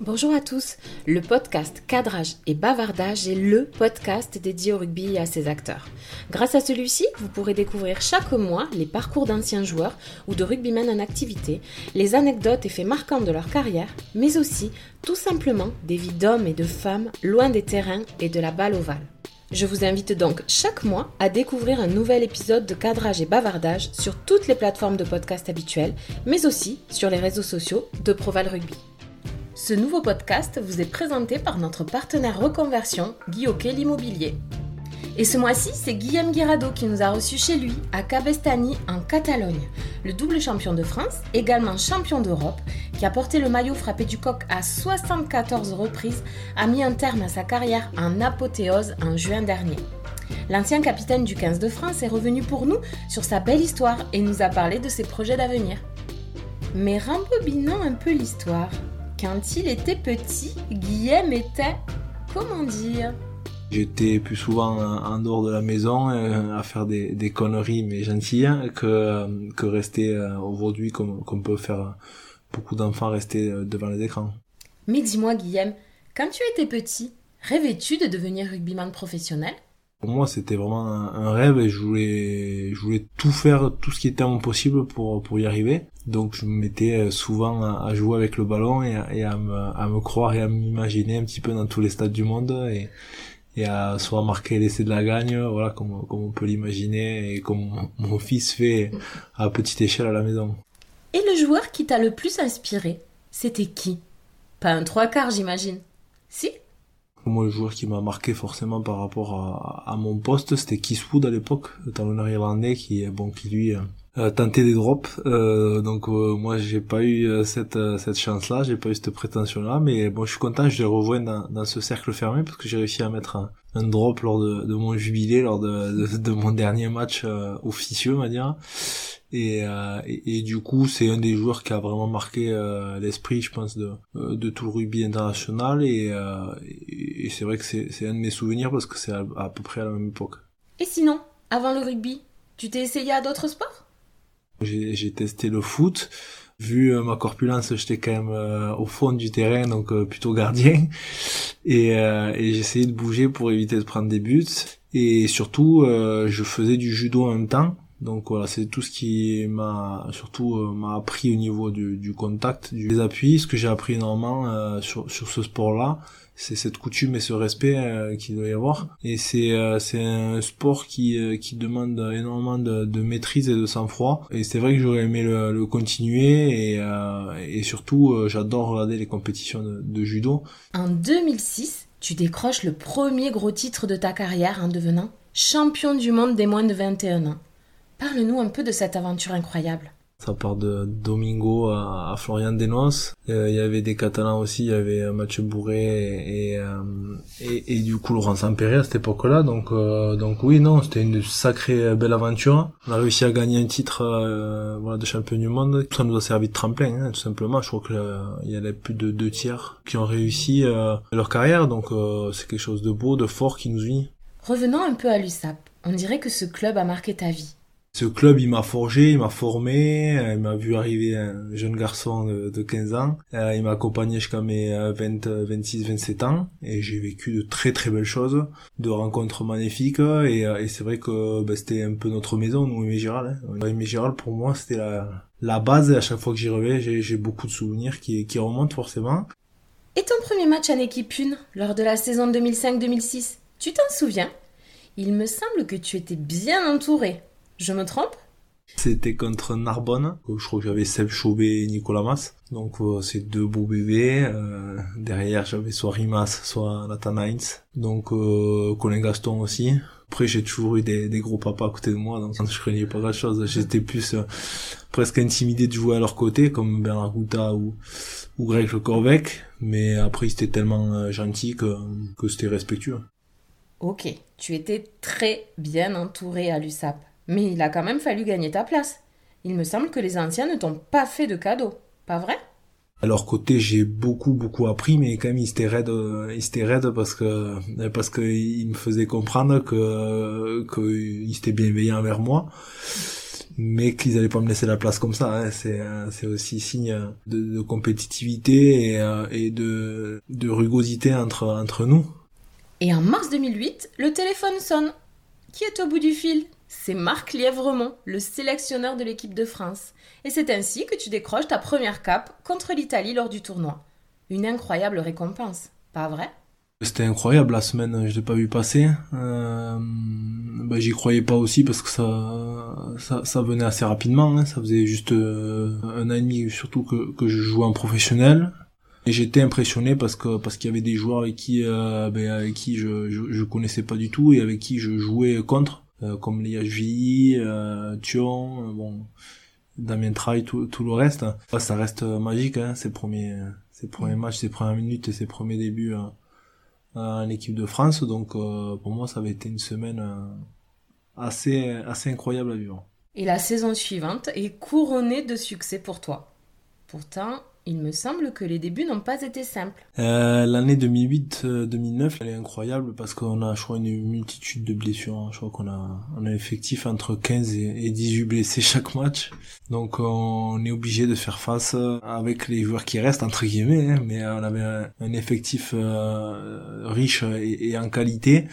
Bonjour à tous. Le podcast Cadrage et Bavardage est le podcast dédié au rugby et à ses acteurs. Grâce à celui-ci, vous pourrez découvrir chaque mois les parcours d'anciens joueurs ou de rugbymen en activité, les anecdotes et faits marquants de leur carrière, mais aussi, tout simplement, des vies d'hommes et de femmes loin des terrains et de la balle ovale. Je vous invite donc chaque mois à découvrir un nouvel épisode de Cadrage et Bavardage sur toutes les plateformes de podcast habituelles, mais aussi sur les réseaux sociaux de Proval Rugby. Ce nouveau podcast vous est présenté par notre partenaire reconversion, Guillaume l'Immobilier. Et ce mois-ci, c'est Guillaume Guirado qui nous a reçus chez lui, à Cabestany, en Catalogne. Le double champion de France, également champion d'Europe, qui a porté le maillot frappé du coq à 74 reprises, a mis un terme à sa carrière en apothéose en juin dernier. L'ancien capitaine du 15 de France est revenu pour nous sur sa belle histoire et nous a parlé de ses projets d'avenir. Mais rembobinons un peu l'histoire. Quand il était petit, Guillaume était, comment dire, J'étais plus souvent en dehors de la maison euh, à faire des, des conneries mais gentilles que, euh, que rester euh, aujourd'hui comme, comme peut faire beaucoup d'enfants rester devant les écrans. Mais dis-moi Guillaume, quand tu étais petit, rêvais-tu de devenir rugbyman professionnel? Pour moi c'était vraiment un, rêve et je voulais, je voulais tout faire, tout ce qui était mon possible pour, pour y arriver. Donc je me mettais souvent à, jouer avec le ballon et, à, me, à me croire et à m'imaginer un petit peu dans tous les stades du monde et, et à soit marquer l'essai de la gagne, voilà, comme, comme on peut l'imaginer et comme mon fils fait à petite échelle à la maison. Et le joueur qui t'a le plus inspiré, c'était qui? Pas un trois quarts, j'imagine. Si? Moi, le joueur qui m'a marqué forcément par rapport à, mon poste, c'était Kiswood à l'époque, le talonneur irlandais, qui, bon, qui lui, euh, tenter des drops. Euh, donc euh, moi j'ai pas eu euh, cette cette chance là, j'ai pas eu cette prétention là, mais bon je suis content, je les revois dans, dans ce cercle fermé parce que j'ai réussi à mettre un, un, drop lors de, de mon jubilé, lors de, de, de mon dernier match officieux on va dire. Et, et, et, du coup c'est un des joueurs qui a vraiment marqué l'esprit je pense de de tout le rugby international et, et c'est vrai que c'est un de mes souvenirs parce que c'est à, à peu près à la même époque. Et sinon, avant le rugby, tu t'es essayé à d'autres sports? J'ai testé le foot. Vu euh, ma corpulence, j'étais quand même euh, au fond du terrain, donc euh, plutôt gardien. Et, et j'essayais de bouger pour éviter de prendre des buts. Et surtout, je faisais du judo en même temps. Donc voilà, c'est tout ce qui m'a surtout m'a appris au niveau du, du contact, des appuis, ce que j'ai appris énormément sur, sur ce sport-là c'est cette coutume et ce respect euh, qu'il doit y avoir. Et c'est euh, c'est un sport qui euh, qui demande énormément de, maîtrise et de sang-froid. Et c'est vrai que j'aurais aimé le, le continuer et et surtout j'adore regarder les compétitions de, de judo. En 2006, tu décroches le premier gros titre de ta carrière en devenant champion du monde des moins de 21 ans. Parle-nous un peu de cette aventure incroyable. Ça part de Domingo à, Florian Denos. Euh, il y avait des Catalans aussi, il y avait Mathieu Bourré et, euh, et, et, du coup Laurent Sampéré à cette époque-là. Donc, euh, oui, non, c'était une sacrée belle aventure. On a réussi à gagner un titre de champion du monde. Ça nous a servi de tremplin, hein, tout simplement. Je crois qu'il y avait plus de deux tiers qui ont réussi leur carrière. Donc c'est quelque chose de beau, de fort qui nous unit. Revenons un peu à l'USAP. On dirait que ce club a marqué ta vie. Ce club, il m'a forgé, il m'a formé, euh, il m'a vu arriver un jeune garçon de, de 15 ans. Euh, il m'a accompagné jusqu'à mes 20, 26, 27 ans et j'ai vécu de très très belles choses, de rencontres magnifiques et, euh, c'est vrai que ben, c'était un peu notre maison, nous, Aimé Giral. Hein. Pour moi, c'était la, la base et à chaque fois que j'y reviens, j'ai beaucoup de souvenirs qui, qui remontent forcément. Et ton premier match en équipe 1 lors de la saison 2005-2006, tu t'en souviens? Il me semble que tu étais bien entouré. Je me trompe? C'était contre Narbonne. Je crois que j'avais Seb Chaubet et Nicolas Mas. Donc euh, c'est deux beaux bébés. Euh, derrière j'avais soit Rimas, soit Nathan Heinz. Donc euh, Colin Gaston aussi. Après j'ai toujours eu des, des, gros papas à côté de moi, donc je craignais pas grand chose. J'étais plus euh, presque intimidé de jouer à leur côté, comme Bernard Gouta ou, ou Greg Le Corvec. Mais après ils étaient tellement euh, gentils que, que c'était respectueux. Ok, tu étais très bien entouré à l'USAP. Mais il a quand même fallu gagner ta place. Il me semble que les anciens ne t'ont pas fait de cadeau, pas vrai? À leur côté, j'ai beaucoup beaucoup appris, mais quand même ils étaient raides, ils étaient raides parce que parce que ils me faisaient comprendre que qu'ils étaient bienveillants envers moi. mais qu'ils allaient pas me laisser la place comme ça. Hein. C'est c'est aussi signe de, de compétitivité et, et de de rugosité entre entre nous. Et en mars 2008, le téléphone sonne. Qui est au bout du fil? C'est Marc Lièvremont, le sélectionneur de l'équipe de France. Et c'est ainsi que tu décroches ta première cape contre l'Italie lors du tournoi. Une incroyable récompense, pas vrai? C'était incroyable la semaine, je l'ai pas vu passer. Euh, bah, j'y croyais pas aussi parce que ça, ça, venait assez rapidement. Hein. Ça faisait juste euh, un an et demi surtout que, je jouais en professionnel. Et j'étais impressionné parce qu'il y avait des joueurs avec qui euh, ben, qui je, je, connaissais pas du tout et avec qui je jouais contre, comme Liachvi, euh, Thion, bon, Damien Traille, tout, tout le reste. Ça reste magique, hein, ces premiers ses premiers matchs, ses premières minutes et ses premiers débuts. Hein en équipe de France. Donc euh, pour moi, ça avait été une semaine euh, assez, assez incroyable à vivre. Et la saison suivante est couronnée de succès pour toi. Pourtant, il me semble que les débuts n'ont pas été simples. Euh, L'année 2008-2009, elle est incroyable parce qu'on a, je crois, une multitude de blessures. Hein. Je crois qu'on a un effectif entre 15 et 18 blessés chaque match. Donc on est obligé de faire face avec les joueurs qui restent, entre guillemets. Hein. Mais on avait un, effectif euh, riche et, en qualité.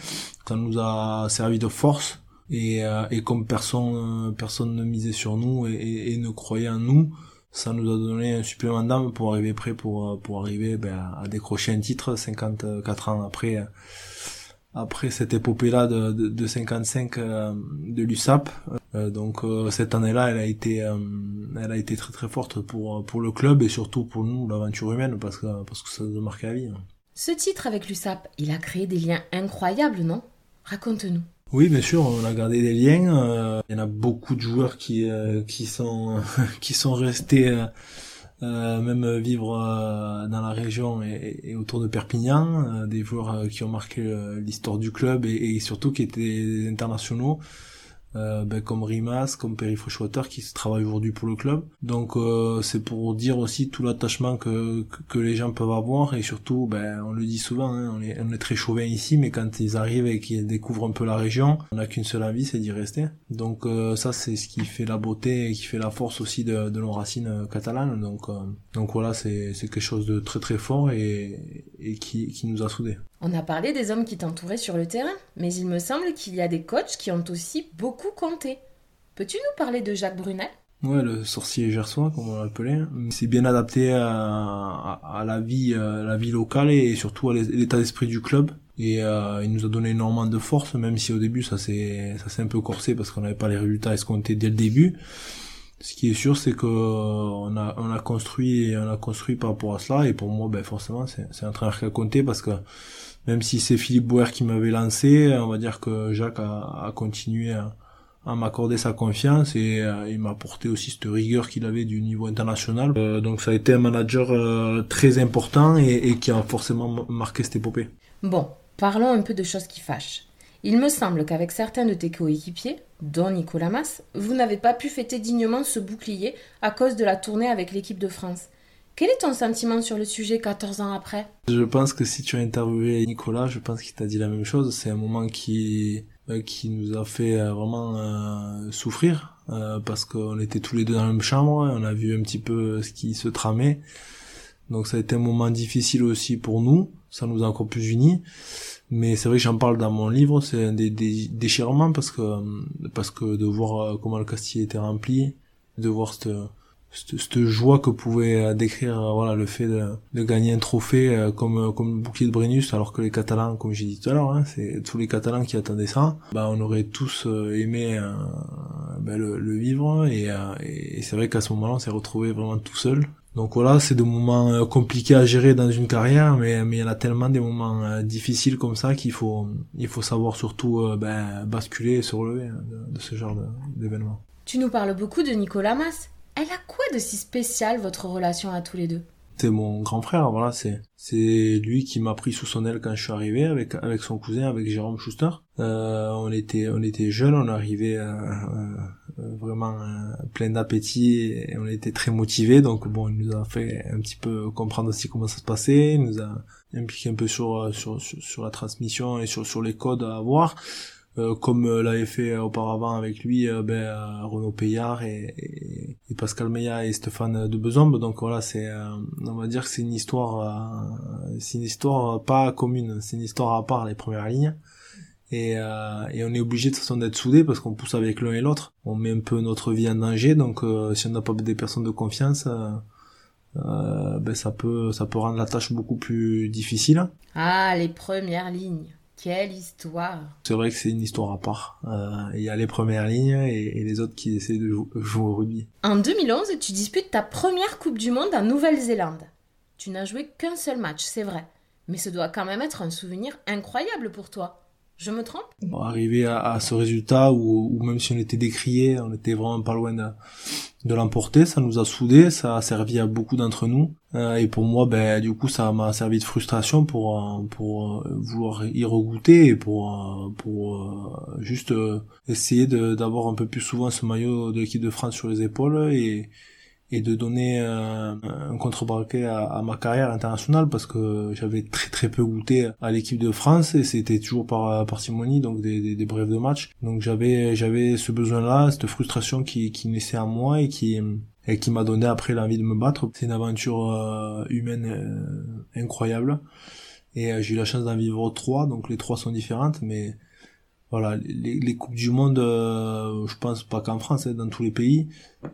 Ça nous a servi de force. Et, euh, et comme personne, personne ne misait sur nous et, et ne croyait en nous, ça nous a donné un supplément d'âme pour arriver prêt pour euh, pour arriver ben, à décrocher un titre 54 ans après euh, après cette épopée là de, de, de 55 euh, de l'USAP donc cette année là elle a été elle a été très très forte pour pour le club et surtout pour nous l'aventure humaine parce que parce que ça nous a marqué la vie. Ce titre avec l'USAP il a créé des liens incroyables non? Raconte-nous oui, bien sûr, on a gardé des liens. Euh, il y en a beaucoup de joueurs qui euh, qui sont qui sont restés euh, même vivre dans la région et, autour de Perpignan, des joueurs qui ont marqué l'histoire du club et, et, surtout qui étaient internationaux. Euh, ben, comme Rimas, comme Perry Freshwater qui travaille aujourd'hui pour le club. Donc euh, c'est pour dire aussi tout l'attachement que, que, les gens peuvent avoir et surtout, ben, on le dit souvent, hein, on, est, on est très chauvin ici, mais quand ils arrivent et qu'ils découvrent un peu la région, on n'a qu'une seule envie, c'est d'y rester. Donc euh, ça c'est ce qui fait la beauté et qui fait la force aussi de, de nos racines catalanes. Donc donc voilà, c'est quelque chose de très très fort et, et qui, qui nous a soudés. On a parlé des hommes qui t'entouraient sur le terrain, mais il me semble qu'il y a des coachs qui ont aussi beaucoup compté. Peux-tu nous parler de Jacques Brunel? Ouais, le sorcier gersois, comme on l'appelait. C'est bien adapté à, la vie, euh, la vie locale et surtout à l'état d'esprit du club. Et euh, il nous a donné énormément de force, même si au début ça s'est ça un peu corsé parce qu'on n'avait pas les résultats escomptés dès le début. Ce qui est sûr, c'est que on a on a construit on a construit par rapport à cela. Et pour moi, ben forcément, c'est un qui a compté parce que même si c'est Philippe Bouer qui m'avait lancé, on va dire que Jacques a, continué à, m'accorder sa confiance et euh, il m'a apporté aussi cette rigueur qu'il avait du niveau international. Euh, donc ça a été un manager euh, très important et, et, qui a forcément marqué cette épopée. Bon, parlons un peu de choses qui fâchent. Il me semble qu'avec certains de tes coéquipiers, dont Nicolas Mas, vous n'avez pas pu fêter dignement ce bouclier à cause de la tournée avec l'équipe de France. Quel est ton sentiment sur le sujet 14 ans après? Je pense que si tu as interviewé Nicolas, je pense qu'il t'a dit la même chose. C'est un moment qui euh, qui nous a fait euh, vraiment euh, souffrir parce qu'on était tous les deux dans la même chambre, on a vu un petit peu ce qui se tramait. Donc ça a été un moment difficile aussi pour nous, ça nous a encore plus unis. Mais c'est vrai que j'en parle dans mon livre, c'est un des, déchirements parce que parce que de voir comment le Castille était rempli, de voir cette cette, joie que pouvait euh, décrire euh, voilà le fait de, de gagner un trophée euh, comme comme le bouclier de Brennus alors que les Catalans comme j'ai dit tout à l'heure hein, c'est tous les Catalans qui attendaient ça bah on aurait tous aimé bah, le, le, vivre et, et c'est vrai qu'à ce moment-là on s'est retrouvé vraiment tout seul donc voilà, c'est des moments compliqués à gérer dans une carrière, mais mais il y en a tellement des moments difficiles comme ça qu'il faut il faut savoir surtout ben, basculer et se relever hein, de, de, ce genre d'événements. Tu nous parles beaucoup de Nicolas Mas. Elle a quoi de si spécial votre relation à tous les deux? C'est mon grand frère, voilà, c'est c'est lui qui m'a pris sous son aile quand je suis arrivé avec avec son cousin, avec Jérôme Schuster. Euh, on était on était jeunes, on arrivait euh, euh, vraiment plein d'appétit et on était très motivés. Donc bon, il nous a fait un petit peu comprendre aussi comment ça se passait, il nous a impliqué un peu sur sur sur, sur la transmission et sur sur les codes à avoir. Comme l'avait fait auparavant avec lui ben, Renaud Payard et, Pascal Meillat et Stéphane de Besombe. Donc voilà, c'est on va dire que c'est une histoire, c'est une histoire pas commune, c'est une histoire à part les premières lignes. Et, euh, et, on est obligé de façon d'être soudé parce qu'on pousse avec l'un et l'autre. On met un peu notre vie en danger, donc euh, si on n'a pas des personnes de confiance, euh, euh, ben ça peut ça peut rendre la tâche beaucoup plus difficile. Ah, les premières lignes. Quelle histoire C'est vrai que c'est une histoire à part. Il y a les premières lignes et, et les autres qui essaient de jouer au rugby. En 2011, tu disputes ta première Coupe du Monde en Nouvelle-Zélande. Tu n'as joué qu'un seul match, c'est vrai. Mais ce doit quand même être un souvenir incroyable pour toi. Je me trompe? Arriver à, à, ce résultat où, même si on était décrié, on était vraiment pas loin de, de l'emporter, ça nous a soudés, ça a servi à beaucoup d'entre nous. Euh, et pour moi, ben du coup, ça m'a servi de frustration pour euh, pour euh, vouloir y regoûter et pour pour juste essayer d'avoir un peu plus souvent ce maillot de l'équipe de France sur les épaules et et de donner euh, un contrebraquet à, à, ma carrière internationale parce que j'avais très très peu goûté à l'équipe de France et c'était toujours par parcimonie donc des, des, des, brèves de match. Donc j'avais j'avais ce besoin là cette frustration qui qui naissait à moi et qui et qui m'a donné après l'envie de me battre c'est une aventure euh, humaine euh, incroyable et j'ai eu la chance d'en vivre trois donc les trois sont différentes mais voilà, les, coupes du monde, euh, je pense pas qu'en France, hein, dans tous les pays,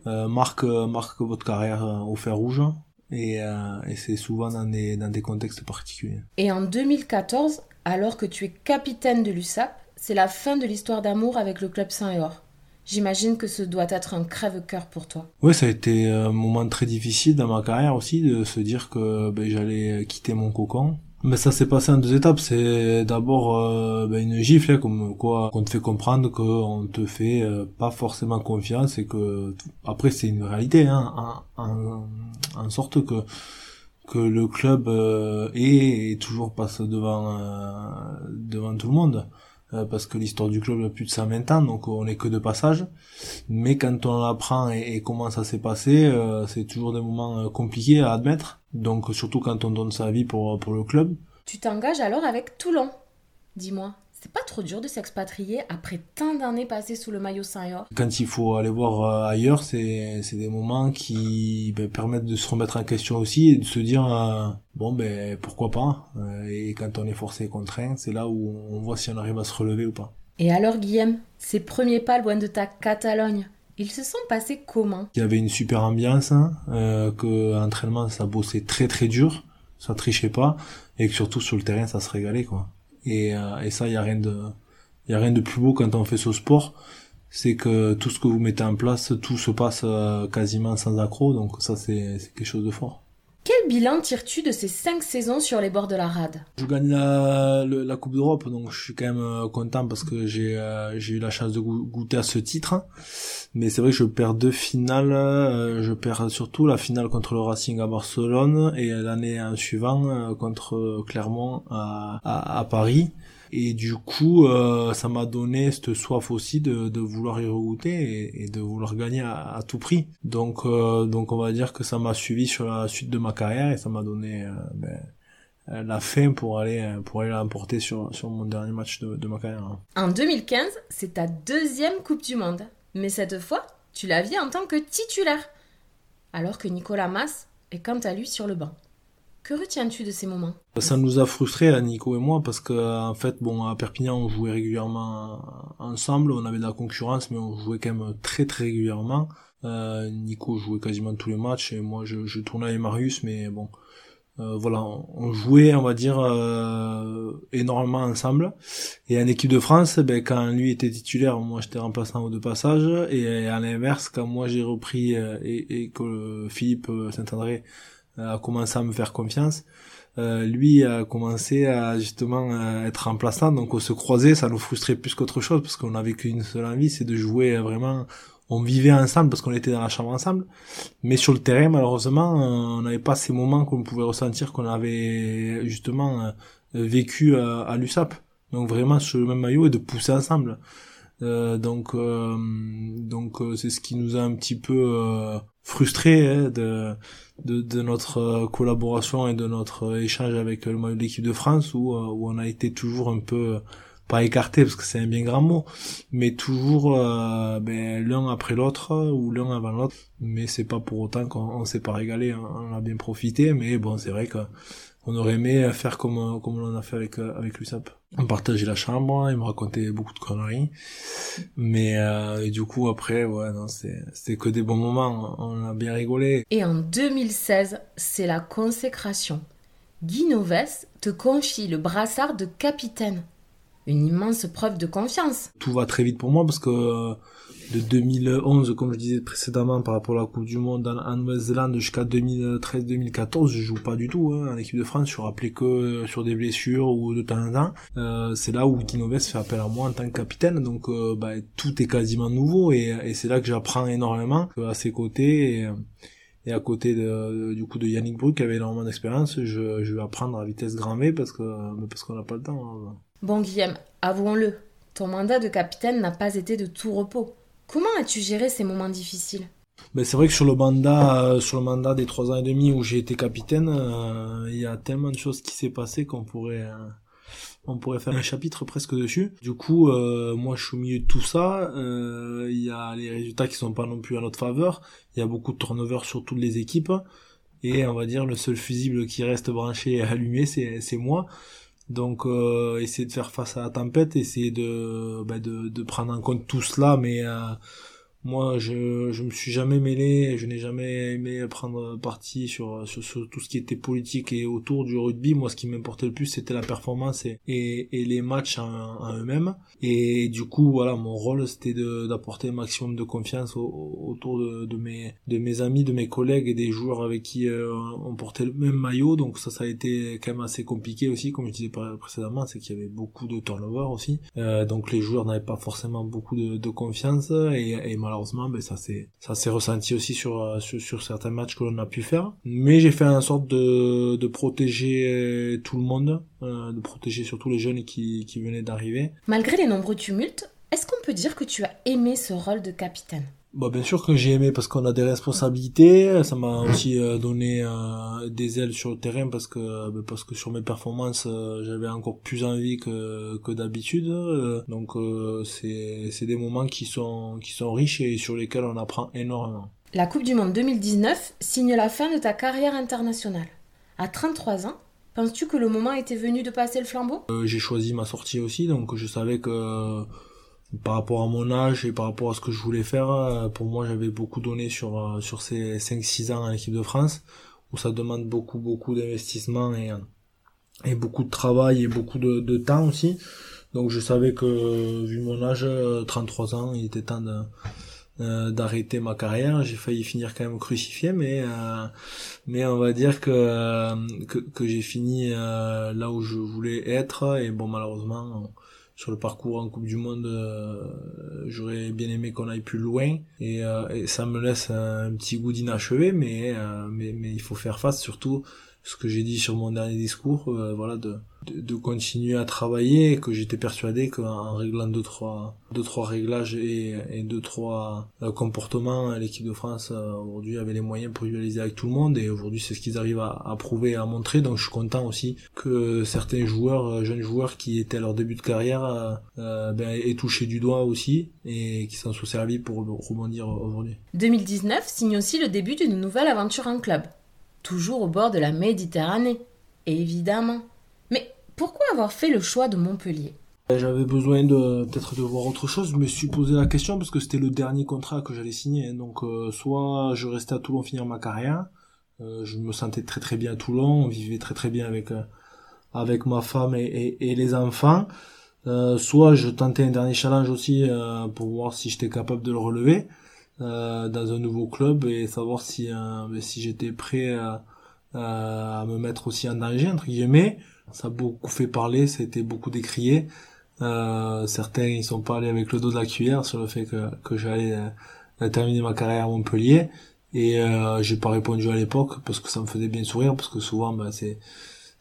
euh, marquent, votre carrière euh, au fer rouge. Et, euh, c'est souvent dans des, contextes particuliers. Et en 2014, alors que tu es capitaine de l'USAP, c'est la fin de l'histoire d'amour avec le club Saint-Or. J'imagine que ce doit être un crève-cœur pour toi. Oui, ça a été un moment très difficile dans ma carrière aussi, de se dire que ben, j'allais quitter mon cocon mais ça s'est passé en deux étapes. C'est d'abord euh, ben, une gifle, hein, comme quoi qu'on te fait comprendre qu'on te fait euh, pas forcément confiance et que après c'est une réalité, hein, en, sorte que que le club euh, est et toujours passe devant devant tout le monde. Euh, parce que l'histoire du club a plus de 120 ans, donc on n'est que de passage. Mais quand on apprend et, comment ça s'est passé, euh, c'est toujours des moments euh, compliqués à admettre. Donc surtout quand on donne sa vie pour, pour le club. Tu t'engages alors avec Toulon. Dis-moi, c'est pas trop dur de s'expatrier après tant d'années passées sous le maillot Saint-Yor Quand il faut aller voir euh, ailleurs, c'est des moments qui ben, permettent de se remettre en question aussi et de se dire euh, bon ben pourquoi pas. Euh, et quand on est forcé et contraint, c'est là où on voit si on arrive à se relever ou pas. Et alors Guillaume, ces premiers pas loin de ta Catalogne, ils se sont passés comment? Il y avait une super ambiance, hein, que l'entraînement ça bossait très très dur, ça trichait pas, et que surtout sur le terrain ça se régalait quoi. Et, euh, et ça, il y a rien de, y a rien de plus beau quand on fait ce sport. C'est que tout ce que vous mettez en place, tout se passe euh, quasiment sans accroc. Donc ça, c'est quelque chose de fort. Quel bilan tires-tu de ces cinq saisons sur les bords de la rade? Je gagne la, Coupe d'Europe, donc je suis quand même euh, content parce que j'ai j'ai eu la chance de goûter à ce titre. Mais c'est vrai que je perds deux finales. je perds surtout la finale contre le Racing à Barcelone et l'année suivante contre Clermont à Paris. Et du coup, euh, ça m'a donné cette soif aussi de, vouloir y regoûter et, de vouloir gagner à, tout prix. Donc, euh, donc on va dire que ça m'a suivi sur la suite de ma carrière et ça m'a donné euh, ben, la fin pour aller pour aller l'emporter sur sur mon dernier match de, de ma carrière. En 2015, c'est ta deuxième Coupe du Monde, mais cette fois, tu la vis en tant que titulaire, alors que Nicolas Mas est quant à lui sur le banc. Que retiens-tu de ces moments? Ça nous a frustrés, Nico et moi, parce que en fait, bon, à Perpignan, on jouait régulièrement ensemble, on avait de la concurrence, mais on jouait quand même très très régulièrement. Euh, Nico jouait quasiment tous les matchs et moi je, je tournais avec Marius, mais bon, euh, voilà, on jouait, on va dire, euh, énormément ensemble. Et en équipe de France, ben, quand lui était titulaire, moi j'étais remplaçant au de passage. Et à l'inverse, quand moi j'ai repris euh, et, et, que Philippe Saint-André a commencé à me faire confiance. Euh, lui a commencé à justement être remplaçant, donc on se croisait, ça nous frustrait plus qu'autre chose parce qu'on avait qu'une seule envie, c'est de jouer vraiment. On vivait ensemble parce qu'on était dans la chambre ensemble, mais sur le terrain malheureusement on n'avait pas ces moments qu'on pouvait ressentir qu'on avait justement euh, vécu à, à l'USAP. Donc vraiment sur le même maillot et de pousser ensemble. Euh, donc euh, donc euh, c'est ce qui nous a un petit peu frustré hein, de, de, notre collaboration et de notre échange avec de l'équipe de France où, on a été toujours un peu pas écarté parce que c'est un bien grand mot, mais toujours euh, ben, l'un après l'autre ou l'un avant l'autre. Mais c'est pas pour autant qu'on s'est pas régalé, hein. on a bien profité, mais bon c'est vrai que on aurait aimé faire comme comme on a fait avec avec l'USAP. On partageait la chambre, il me racontait beaucoup de conneries, mais euh, du coup après ouais non c'est c'était que des bons moments, on a bien rigolé. Et en 2016, c'est la consécration. Guy Noves te confie le brassard de capitaine. Une immense preuve de confiance. Tout va très vite pour moi parce que de 2011, comme je disais précédemment, par rapport à la Coupe du Monde en, Nouvelle-Zélande jusqu'à 2013-2014, je joue pas du tout hein, en équipe de France. Je suis rappelé que sur des blessures ou de temps en temps. Euh, c'est là où Guinoves fait appel à moi en tant que capitaine. Donc euh, bah, tout est quasiment nouveau et, c'est là que j'apprends énormément à ses côtés. Et, à côté de, du coup de Yannick Brug qui avait énormément d'expérience, je, je vais apprendre à vitesse grand V parce que parce qu'on n'a pas le temps. Hein. Bon Guillaume, avouons-le, ton mandat de capitaine n'a pas été de tout repos. Comment as-tu géré ces moments difficiles? Ben c'est vrai que sur le mandat, euh, sur le mandat des trois ans et demi où j'ai été capitaine, euh, il y a tellement de choses qui s'est passé qu'on pourrait, euh, on pourrait faire un chapitre presque dessus. Du coup, moi je suis au milieu de tout ça. Il y a les résultats qui sont pas non plus à notre faveur. Il y a beaucoup de turnover sur toutes les équipes. Et on va dire le seul fusible qui reste branché et allumé, c'est, c'est moi. Donc euh, essayer de faire face à la tempête, essayer de, bah, de, de prendre en compte tout cela, mais euh, moi, je je me suis jamais mêlé, je n'ai jamais aimé prendre parti sur, sur, tout ce qui était politique et autour du rugby. Moi, ce qui m'importait le plus, c'était la performance et, et, les matchs en, eux-mêmes. Et du coup, voilà, mon rôle, c'était d'apporter un maximum de confiance autour de, de, mes de mes amis, de mes collègues et des joueurs avec qui euh, on portait le même maillot. Donc ça, ça a été quand même assez compliqué aussi, comme je disais précédemment, c'est qu'il y avait beaucoup de turnover aussi. Euh, donc les joueurs n'avaient pas forcément beaucoup de, de confiance et, et malheureusement, ben, ça s'est ça s'est ressenti aussi euh, sur, sur, certains matchs que l'on a pu faire. Mais j'ai fait en sorte de, de protéger euh, tout le monde, euh, de protéger surtout les jeunes qui, qui venaient d'arriver. Malgré les nombreux tumultes, est-ce qu'on peut dire que tu as aimé ce rôle de capitaine? Bah bien sûr que j'ai aimé parce qu'on a des responsabilités, ça m'a aussi euh, donné euh, des ailes sur le terrain parce que bah, parce que sur mes performances euh, j'avais encore plus envie que que d'habitude. donc c'est c'est des moments qui sont qui sont riches et sur lesquels on apprend énormément. La Coupe du monde 2019 signe la fin de ta carrière internationale. À 33 ans, penses-tu que le moment était venu de passer le flambeau? J'ai choisi ma sortie aussi donc je savais que par rapport à mon âge et par rapport à ce que je voulais faire, euh, pour moi j'avais beaucoup donné sur euh, sur ces 5-6 ans en équipe de France, où ça demande beaucoup beaucoup d'investissement et, euh, et beaucoup de travail et beaucoup de, de temps aussi. Donc je savais que vu mon âge, 33 ans, il était temps de, d'arrêter ma carrière. J'ai failli finir quand même crucifié, mais mais on va dire que que, que j'ai fini là où je voulais être. Et bon, malheureusement, sur le parcours en Coupe du Monde, euh, j'aurais bien aimé qu'on aille plus loin. Et, euh, et, ça me laisse un petit goût d'inachevé, mais, euh, mais mais il faut faire face surtout ce que j'ai dit sur mon dernier discours, voilà de de, continuer à travailler que j'étais persuadé qu'en réglant deux trois deux trois réglages et, et deux trois euh, comportements l'équipe de France euh, aujourd'hui avait les moyens pour rivaliser avec tout le monde et aujourd'hui c'est ce qu'ils arrivent à, prouver et à montrer. Donc je suis content aussi que certains joueurs euh, jeunes joueurs qui étaient à leur début de carrière ben, aient touché du doigt aussi et qui s'en sont servis pour rebondir aujourd'hui. 2019 signe aussi le début d'une nouvelle aventure en club toujours au bord de la Méditerranée évidemment pourquoi avoir fait le choix de Montpellier? J'avais besoin de peut-être de voir autre chose. Je me suis posé la question parce que c'était le dernier contrat que j'allais signer. Donc euh, soit je restais à Toulon finir ma carrière. Euh, je me sentais très très bien à Toulon. On vivait très très bien avec euh, avec ma femme et, les enfants. soit je tentais un dernier challenge aussi pour voir si j'étais capable de le relever dans un nouveau club et savoir si ben, si j'étais prêt à me mettre aussi en danger entre guillemets. Ça a beaucoup fait parler, ça a été beaucoup décrié. Euh, certains ils sont pas allés avec le dos de la cuillère sur le fait que, que j'allais euh, terminer ma carrière à Montpellier. Et euh, j'ai pas répondu à l'époque parce que ça me faisait bien sourire parce que souvent bah, c'est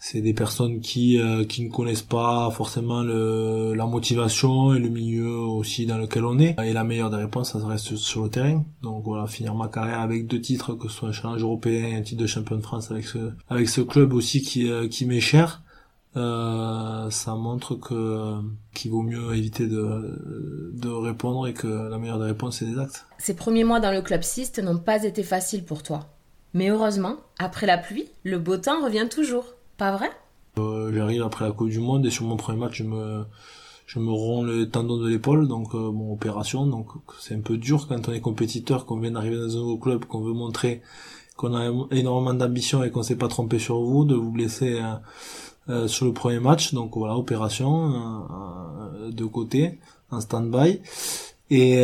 c'est des personnes qui euh, qui ne connaissent pas forcément le, la motivation et le milieu aussi dans lequel on est. Et la meilleure des réponses ça reste sur le terrain. Donc voilà finir ma carrière avec deux titres que ce soit un challenge européen et un titre de champion de France avec ce avec ce club aussi qui euh, qui m'est cher euh, ça montre que qu'il vaut mieux éviter de, de répondre et que la meilleure des réponses c'est des actes. Ces premiers mois dans le club Siste n'ont pas été faciles pour toi. Mais heureusement, après la pluie, le beau temps revient toujours. Pas vrai? Euh, J'arrive après la Coupe du Monde et sur mon premier match, je me je me romps le tendon de l'épaule, donc euh, mon opération. Donc c'est un peu dur quand on est compétiteur, qu'on vient d'arriver dans un nouveau club, qu'on veut montrer qu'on a énormément d'ambition et qu'on s'est pas trompé sur vous, de vous blesser euh, euh, sur le premier match. Donc voilà, opération euh, de côté, en stand-by. Et,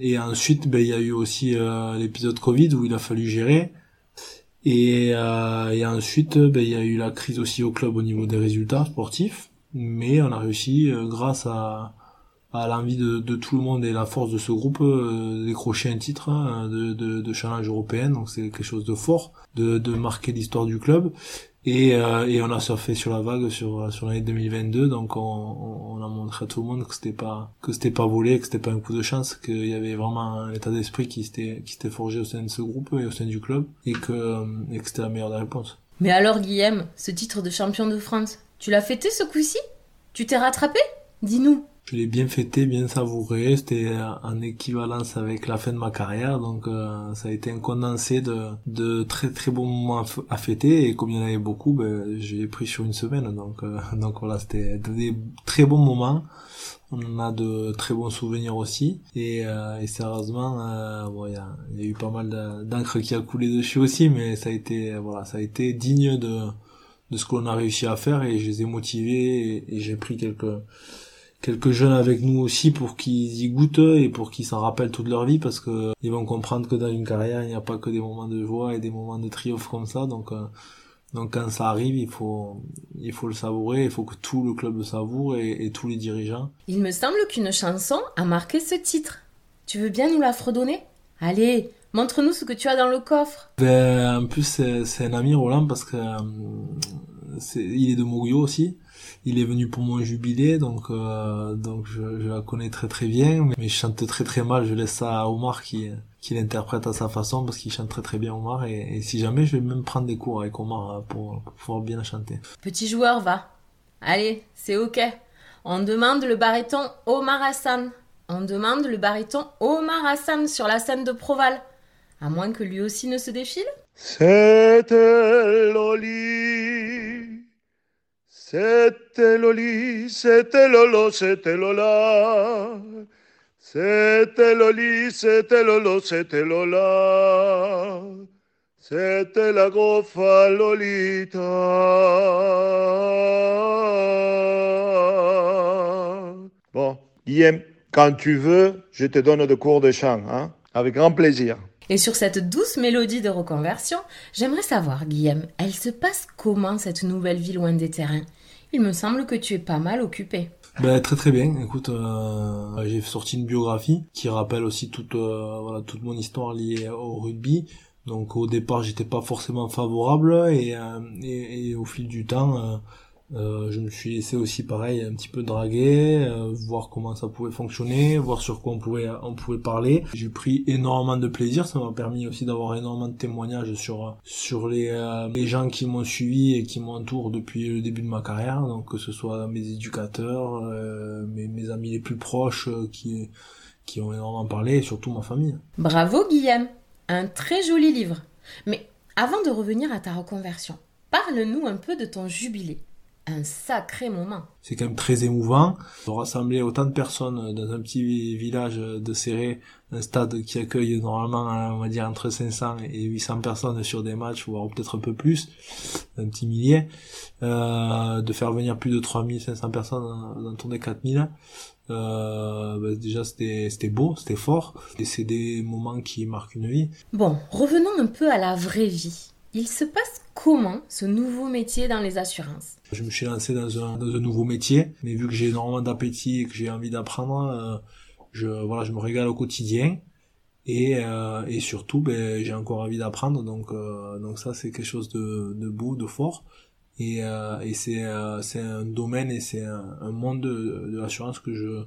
et ensuite, ben, il y a eu aussi l'épisode Covid où il a fallu gérer. Et, et ensuite, ben, il y a eu la crise aussi au club au niveau des résultats sportifs. Mais on a réussi, grâce à, à l'envie de, tout le monde et la force de ce groupe euh, décrocher un titre hein, de, de, de, challenge européen donc c'est quelque chose de fort de marquer l'histoire du club et, euh, on a surfé sur la vague sur sur l'année 2022 donc on, on, a montré à tout le monde que c'était pas que c'était pas volé que c'était pas un coup de chance qu'il y avait vraiment un état d'esprit qui s'était qui s'était forgé au sein de ce groupe et au sein du club et que, et que c'était la meilleure des mais alors Guillaume ce titre de champion de France tu l'as fêté ce coup-ci? Tu t'es rattrapé? Dis-nous je l'ai bien fêté, bien savouré. C'était en équivalence avec la fin de ma carrière, donc euh, ça a été un condensé de, de très très bons moments à fêter. Et comme il y en avait beaucoup, ben, j'ai pris sur une semaine. Donc euh, donc voilà, c'était des très bons moments. On a de très bons souvenirs aussi. Et, euh, et sérieusement, bon, il y a, y a, eu pas mal d'encre qui a coulé dessus aussi, mais ça a été voilà, ça a été digne de de ce qu'on a réussi à faire et je les ai motivés et j'ai pris quelques quelques jeunes avec nous aussi pour qu'ils y goûtent et pour qu'ils s'en rappellent toute leur vie parce que ils vont comprendre que dans une carrière il n'y a pas que des moments de joie et des moments de triomphe comme ça. Donc euh, donc quand ça arrive il faut il faut le savourer il faut que tout le club le savoure et, et tous les dirigeants. Il me semble qu'une chanson a marqué ce titre. Tu veux bien nous la fredonner? Allez montre-nous ce que tu as dans le coffre. Ben, en plus c'est un ami Roland parce que euh, il est de Morio aussi il est venu pour mon jubilé, donc euh, donc je, la connais très très bien, mais je chante très très mal. Je laisse ça à Omar qui qui l'interprète à sa façon parce qu'il chante très très bien Omar et, si jamais je vais même prendre des cours avec Omar euh, pour, pouvoir bien chanter. Petit joueur va. Allez, c'est ok. On demande le baryton Omar Hassan. On demande le baryton Omar Hassan sur la scène de Proval. À moins que lui aussi ne se défile. C'était Loli. C'était Loli, c'était Lolo, c'était Lola. C'était Loli, c'était Lolo, c'était Lola. C'était la grofa Lolita. Bon, Guillaume, quand tu veux, je te donne de cours de chant, hein, avec grand plaisir. Et sur cette douce mélodie de reconversion, j'aimerais savoir, Guillaume, elle se passe comment cette nouvelle vie loin des terrains? Il me semble que tu es pas mal occupé. Ben, très très bien. Écoute, euh, j'ai sorti une biographie qui rappelle aussi toute euh, voilà toute mon histoire liée au rugby. Donc au départ, j'étais pas forcément favorable et, euh, et, et, au fil du temps, euh, je me suis laissé aussi pareil un petit peu draguer, euh, voir comment ça pouvait fonctionner, voir sur quoi on pouvait on pouvait parler. J'ai pris énormément de plaisir, ça m'a permis aussi d'avoir énormément de témoignages sur sur les euh, les gens qui m'ont suivi et qui m'entourent depuis le début de ma carrière, donc que ce soit mes éducateurs, mes, mes amis les plus proches qui qui ont énormément parlé et surtout ma famille. Bravo Guillaume, un très joli livre. Mais avant de revenir à ta reconversion, parle-nous un peu de ton jubilé un sacré moment. C'est quand même très émouvant de rassembler autant de personnes dans un petit village de Serré, un stade qui accueille normalement, on va dire, entre 500 et 800 personnes sur des matchs, voire peut-être un peu plus, un petit millier, euh, de faire venir plus de 3500 personnes dans ton des 4000. Euh, bah, déjà c'était beau, c'était fort, et c'est des moments qui marquent une vie. Bon, revenons un peu à la vraie vie. Il se passe comment ce nouveau métier dans les assurances? Je me suis lancé dans un, dans un nouveau métier, mais vu que j'ai énormément d'appétit et que j'ai envie d'apprendre, euh, je voilà, je me régale au quotidien. Et, euh, et surtout ben, j'ai encore envie d'apprendre donc euh, donc ça c'est quelque chose de, de beau, de fort. Et, et c'est c'est un domaine et c'est un, un, monde de, de l'assurance que je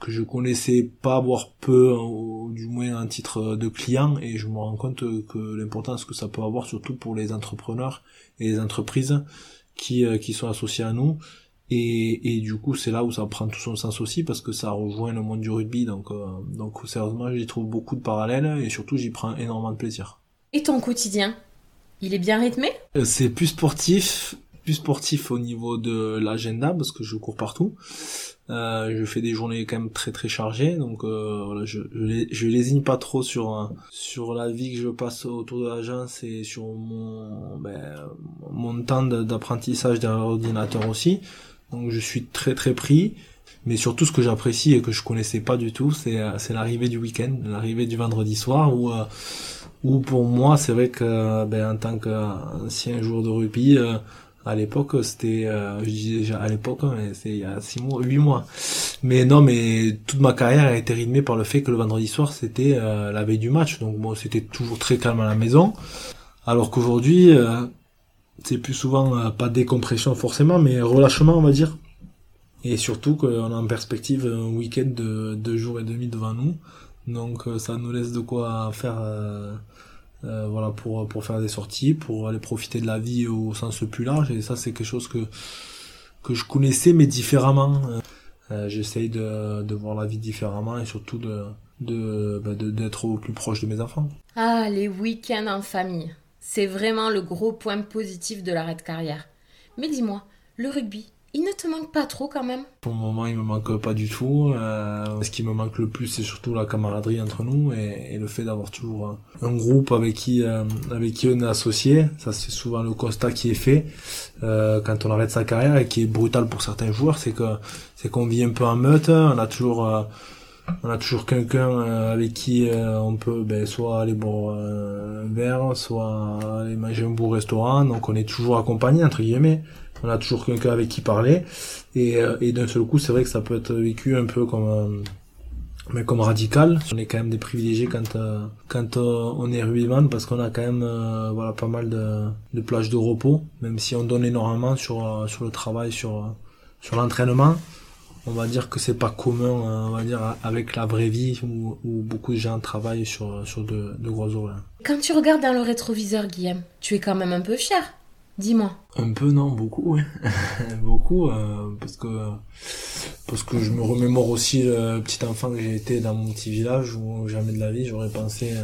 que je connaissais pas, voire peu, ou du moins un titre de client, et je me rends compte que l'importance que ça peut avoir, surtout pour les entrepreneurs et les entreprises qui qui sont associés à nous. Et, et du coup c'est là où ça prend tout son sens aussi parce que ça rejoint le monde du rugby. Donc donc sérieusement j'y trouve beaucoup de parallèles et surtout j'y prends énormément de plaisir. Et ton quotidien il est bien rythmé? C'est plus sportif, plus sportif au niveau de l'agenda parce que je cours partout. Euh, je fais des journées quand même très très chargées, donc euh, voilà, je, je, je lésine pas trop sur euh, sur la vie que je passe autour de l'agence et sur mon ben, mon temps d'apprentissage derrière l'ordinateur aussi. Donc je suis très très pris, mais surtout ce que j'apprécie et que je connaissais pas du tout, c'est c'est l'arrivée du week-end, l'arrivée du vendredi soir où où pour moi c'est vrai que ben en tant qu'ancien joueur de rugby à l'époque, c'était, euh, je dis déjà à l'époque, hein, c'est il y a six mois, huit mois. Mais non, mais toute ma carrière a été rythmée par le fait que le vendredi soir, c'était euh, la veille du match. Donc moi, c'était toujours très calme à la maison. Alors qu'aujourd'hui, euh, c'est plus souvent pas décompression forcément, mais relâchement, on va dire. Et surtout qu'on a en perspective un week-end de deux jours et demi devant nous. Donc ça nous laisse de quoi faire euh, voilà pour pour faire des sorties pour aller profiter de la vie au sens plus large. Et ça c'est quelque chose que que je connaissais mais différemment. Euh, euh j'essaye de, de voir la vie différemment et surtout de de bah, d'être au plus proche de mes enfants. Ah les week-ends en famille. C'est vraiment le gros point positif de l'arrêt de carrière. Mais dis-moi le rugby il ne te manque pas trop quand même Pour le moment, il me manque pas du tout. Euh, ce qui me manque le plus, c'est surtout la camaraderie entre nous et, le fait d'avoir toujours un groupe avec qui euh, avec qui on est associé. Ça, c'est souvent le constat qui est fait euh, quand on arrête sa carrière et qui est brutal pour certains joueurs, c'est que c'est qu'on vit un peu en meute. On a toujours euh, on a toujours quelqu'un euh, avec qui on peut ben, soit aller boire un verre, soit aller manger un beau restaurant. Donc on est toujours accompagné entre guillemets on a toujours quelqu'un avec qui parler et, euh, et d'un seul coup c'est vrai que ça peut être vécu un peu comme euh, mais comme radical on est quand même des privilégiés quand euh, quand on est rugbyman parce qu'on a quand même voilà pas mal de, de plages de repos même si on donne énormément sur sur le travail sur sur l'entraînement on va dire que c'est pas commun on va dire avec la vraie vie où, où beaucoup de gens travaillent sur sur de, de gros horaires. Quand tu regardes dans le rétroviseur Guillaume, tu es quand même un peu fier. Dis-moi. Un peu non, beaucoup, oui. beaucoup, euh, parce que parce que je me remémore aussi le petit enfant que j'ai été dans mon petit village où jamais de la vie j'aurais pensé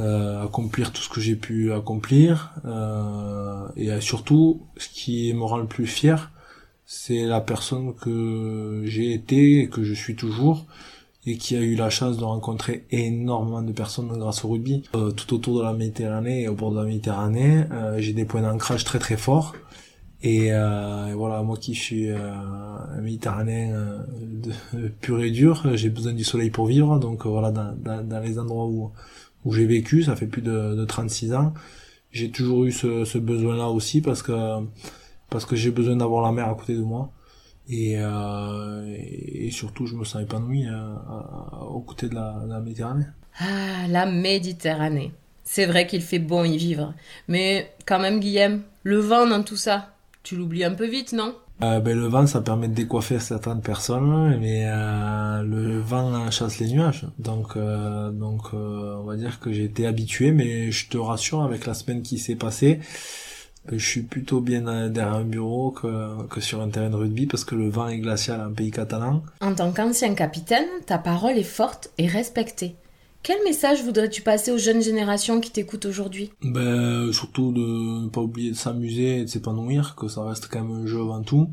euh, accomplir tout ce que j'ai pu accomplir. Euh, et surtout, ce qui me rend le plus fier, c'est la personne que j'ai été et que je suis toujours et qui a eu la chance de rencontrer énormément de personnes grâce au rugby. Euh, tout autour de la Méditerranée et au bord de la Méditerranée, euh, j'ai des points d'ancrage très très forts. Et, euh, voilà, moi qui suis un Méditerranéen de, pur et dur, j'ai besoin du soleil pour vivre. Donc voilà, dans, dans, dans, les endroits où, où j'ai vécu, ça fait plus de, de 36 ans, j'ai toujours eu ce, ce besoin-là aussi parce que parce que j'ai besoin d'avoir la mer à côté de moi et, euh, et surtout je me sens épanoui euh, aux côtés de la, la Méditerranée. Ah, la Méditerranée. C'est vrai qu'il fait bon y vivre. Mais quand même, Guillaume, le vent dans tout ça, tu l'oublies un peu vite, non? Euh, ben, Le vent, ça permet de décoiffer certaines personnes, mais euh, le vent chasse les nuages. Donc, euh, donc euh, on va dire que j'ai été habitué, mais je te rassure, avec la semaine qui s'est passée, je suis plutôt bien derrière un bureau que, que sur un terrain de rugby parce que le vent est glacial en pays catalan. En tant qu'ancien capitaine, ta parole est forte et respectée. Quel message voudrais-tu passer aux jeunes générations qui t'écoutent aujourd'hui? Ben surtout de ne pas oublier de s'amuser et de s'épanouir, que ça reste quand même un jeu avant tout.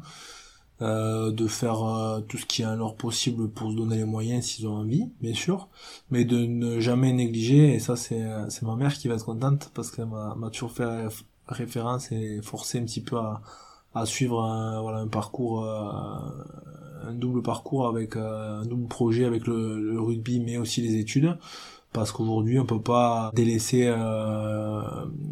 Euh, de faire euh, tout ce qui est à leur possible pour se donner les moyens s'ils ont envie, bien sûr, mais de ne jamais négliger, et ça c'est c'est ma mère qui va être contente parce qu'elle m'a toujours fait référence et forcer un petit peu à, à suivre un, voilà, un parcours, euh, un double parcours avec euh, un double projet avec le, le, rugby mais aussi les études. Parce qu'aujourd'hui on peut pas délaisser euh,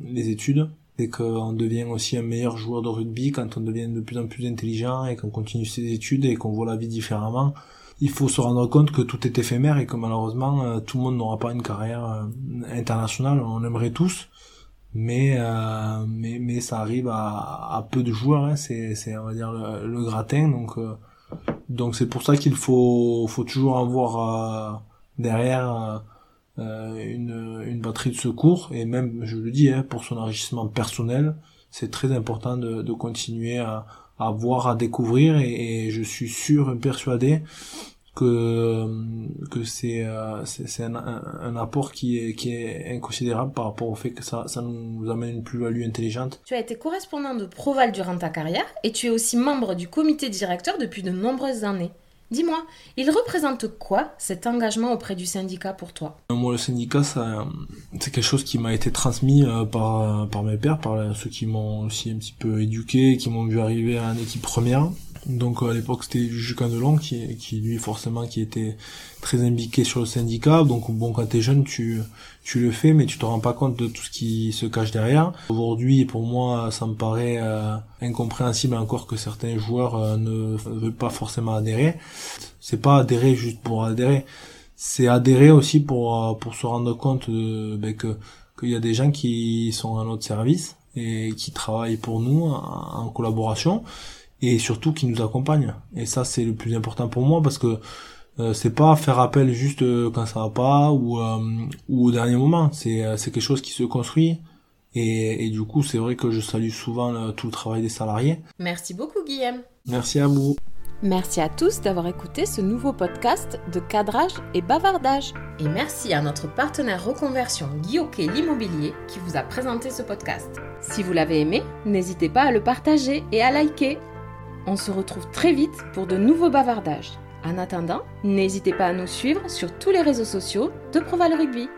les études et qu'on devient aussi un meilleur joueur de rugby quand on devient de plus en plus intelligent et qu'on continue ses études et qu'on voit la vie différemment. Il faut se rendre compte que tout est éphémère et que malheureusement tout le monde n'aura pas une carrière internationale. On aimerait tous, mais euh, mais mais ça arrive à, à peu de joueurs hein. c'est c'est on va dire le, gratin. Donc euh, donc c'est pour ça qu'il faut faut toujours avoir euh, derrière une une batterie de secours. Et même je le dis hein, pour son enrichissement personnel c'est très important de, de continuer à, à voir, à découvrir. Et, et je suis sûr et persuadé que que c'est euh, c'est un, un, apport qui est qui est inconsidérable par rapport au fait que ça ça nous amène une plus-value intelligente. Tu as été correspondant de Proval durant ta carrière et tu es aussi membre du comité directeur depuis de nombreuses années. Dis-moi, il représente quoi cet engagement auprès du syndicat pour toi? Moi, le syndicat, c'est quelque chose qui m'a été transmis euh, par, par mes pères, par ceux qui m'ont aussi un petit peu éduqué, qui m'ont vu arriver à une équipe première. Donc à l'époque c'était Candelon qui, qui lui forcément qui était très imbiqué sur le syndicat. Donc bon quand t'es jeune tu tu le fais mais tu te rends pas compte de tout ce qui se cache derrière. Aujourd'hui pour moi ça me paraît euh, incompréhensible encore que certains joueurs euh, ne veulent pas forcément adhérer. C'est pas adhérer juste pour adhérer, c'est adhérer aussi pour euh, pour se rendre compte ben, que qu'il y a des gens qui sont à notre service et qui travaillent pour nous en collaboration et surtout qui nous accompagne. Et ça, c'est le plus important pour moi parce que euh, c'est pas faire appel juste euh, quand ça va pas ou, euh, ou au dernier moment. C'est c'est quelque chose qui se construit. Et, et du coup, c'est vrai que je salue souvent tout le travail des salariés. Merci beaucoup, Guillaume. Merci à vous. Merci à tous d'avoir écouté ce nouveau podcast de cadrage et bavardage. Et merci à notre partenaire reconversion Guillaume l'immobilier qui vous a présenté ce podcast. Si vous l'avez aimé, n'hésitez pas à le partager et à liker. On se retrouve très vite pour de nouveaux bavardages. En attendant, n'hésitez pas à nous suivre sur tous les réseaux sociaux de Proval Rugby.